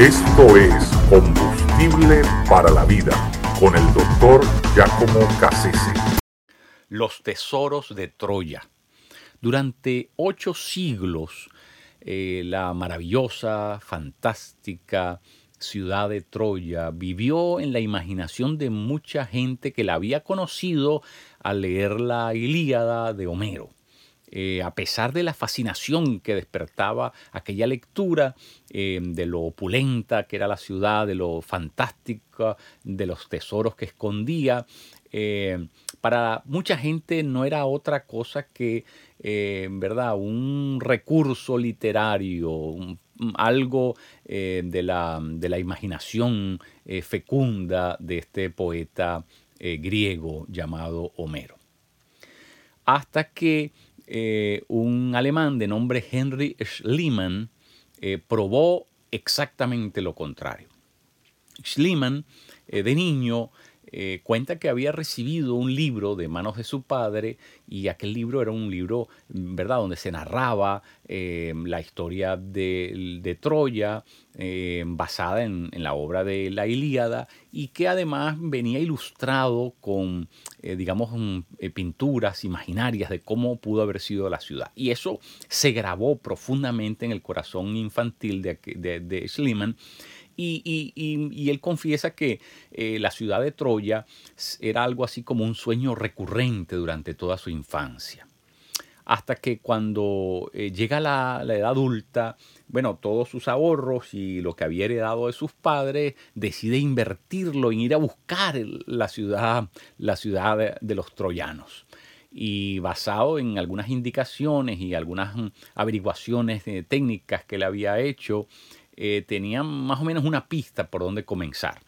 Esto es Combustible para la Vida con el doctor Giacomo Cassese. Los tesoros de Troya. Durante ocho siglos, eh, la maravillosa, fantástica ciudad de Troya vivió en la imaginación de mucha gente que la había conocido al leer la Ilíada de Homero. Eh, a pesar de la fascinación que despertaba aquella lectura, eh, de lo opulenta que era la ciudad, de lo fantástica, de los tesoros que escondía, eh, para mucha gente no era otra cosa que, ¿verdad?, un recurso literario, algo de la, de, la, imaginación fecunda de este poeta griego llamado Homero. Hasta que eh, un alemán de nombre Henry Schliemann eh, probó exactamente lo contrario. Schliemann, eh, de niño, eh, cuenta que había recibido un libro de manos de su padre y aquel libro era un libro, ¿verdad?, donde se narraba eh, la historia de, Troya eh, basada en, la obra de la Ilíada y que además venía ilustrado con, digamos, pinturas imaginarias de cómo pudo haber sido la ciudad. Y eso se grabó profundamente en el corazón infantil de, de, de Schliemann y, él confiesa que eh, la ciudad de Troya era algo así como un sueño recurrente durante toda su infancia. Hasta que cuando eh, llega la, edad adulta, bueno, todos sus ahorros y lo que había heredado de sus padres, decide invertirlo en ir a buscar la ciudad, la ciudad de los troyanos y basado en algunas indicaciones y algunas mm, averiguaciones eh, técnicas que él había hecho, eh, tenían más o menos una pista por donde comenzar.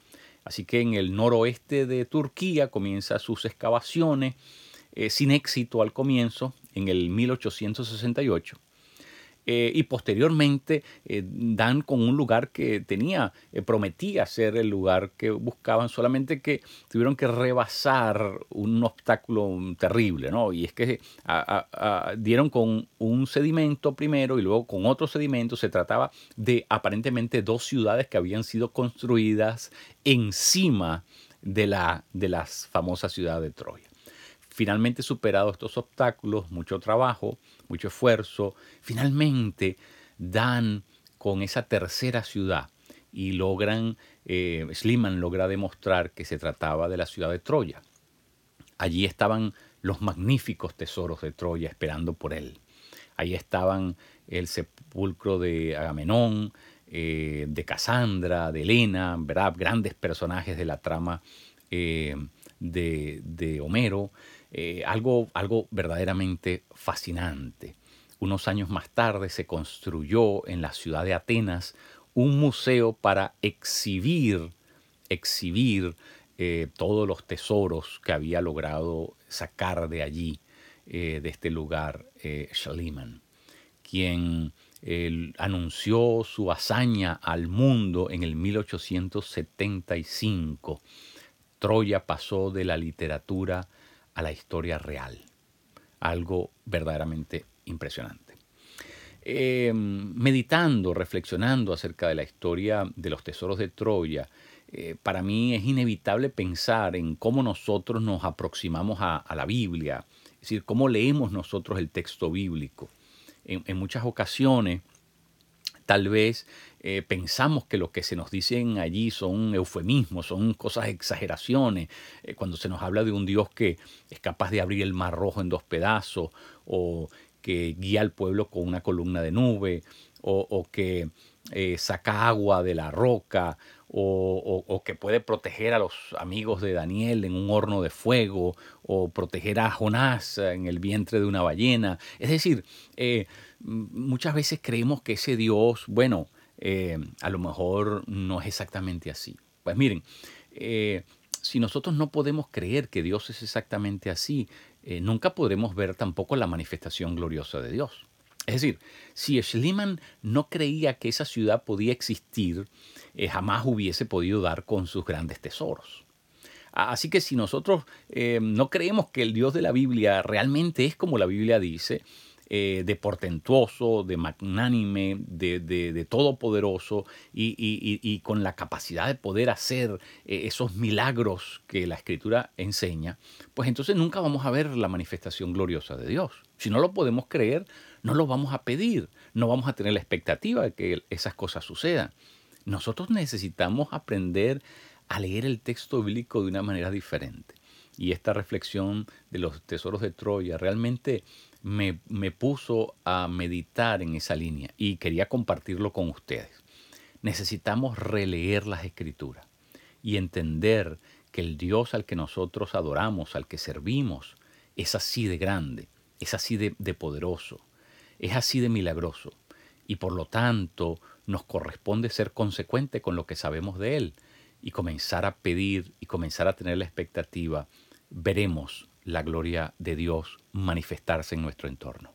Así que en el noroeste de Turquía comienza sus excavaciones, eh, sin éxito al comienzo, en el 1868. Eh, y posteriormente eh, dan con un lugar que tenía, eh, prometía ser el lugar que buscaban, solamente que tuvieron que rebasar un obstáculo terrible, ¿no? Y es que dieron con un sedimento primero y luego con otro sedimento. Se trataba de aparentemente dos ciudades que habían sido construidas encima de la, de las famosas ciudades de Troya. Finalmente superados estos obstáculos, mucho trabajo, mucho esfuerzo, finalmente dan con esa tercera ciudad y logran, eh, Sliman logra demostrar que se trataba de la ciudad de Troya. Allí estaban los magníficos tesoros de Troya esperando por él. Ahí estaban el sepulcro de Agamenón, eh, de Casandra, de Helena, ¿verdad? grandes personajes de la trama eh, de, de, Homero. Eh, algo, algo verdaderamente fascinante. Unos años más tarde se construyó en la ciudad de Atenas un museo para exhibir, exhibir eh, todos los tesoros que había logrado sacar de allí, eh, de este lugar, Schliemann, quien anunció su hazaña al mundo en el 1875. Troya pasó de la literatura a la historia real. Algo verdaderamente impresionante. Em, meditando, reflexionando acerca de la historia de los tesoros de Troya, eh, para mí es inevitable pensar en cómo nosotros nos aproximamos a, la Biblia, es decir, cómo leemos nosotros el texto bíblico. en muchas ocasiones Tal vez eh, pensamos que lo que se nos dicen allí son eufemismos, son cosas, exageraciones. Eh, cuando se nos habla de un Dios que es capaz de abrir el mar rojo en dos pedazos, o que guía al pueblo con una columna de nube, o, que eh, saca agua de la roca, o, que puede proteger a los amigos de Daniel en un horno de fuego, o proteger a Jonás en el vientre de una ballena. Es decir, muchas veces creemos que ese Dios, bueno, eh, a lo mejor no es exactamente así. Pues miren, eh, si nosotros no podemos creer que Dios es exactamente así, eh, nunca podremos ver tampoco la manifestación gloriosa de Dios. Es decir, si Schliemann no creía que esa ciudad podía existir, jamás hubiese podido dar con sus grandes tesoros. Así que si nosotros no creemos que el Dios de la Biblia realmente es como la Biblia dice, eh, de portentuoso, de magnánime, de, todopoderoso y, con la capacidad de poder hacer eh, esos milagros que la escritura enseña, pues entonces nunca vamos a ver la manifestación gloriosa de Dios. Si no lo podemos creer, no lo vamos a pedir, no vamos a tener la expectativa de que esas cosas sucedan. Nosotros necesitamos aprender a leer el texto bíblico de una manera diferente. Y esta reflexión de los tesoros de Troya realmente me, me, puso a meditar en esa línea y quería compartirlo con ustedes. Necesitamos releer las escrituras y entender que el Dios al que nosotros adoramos, al que servimos, es así de grande, es así de, de poderoso, es así de milagroso. Y por lo tanto nos corresponde ser consecuente con lo que sabemos de Él y comenzar a pedir y comenzar a tener la expectativa, veremos la gloria de Dios manifestarse en nuestro entorno.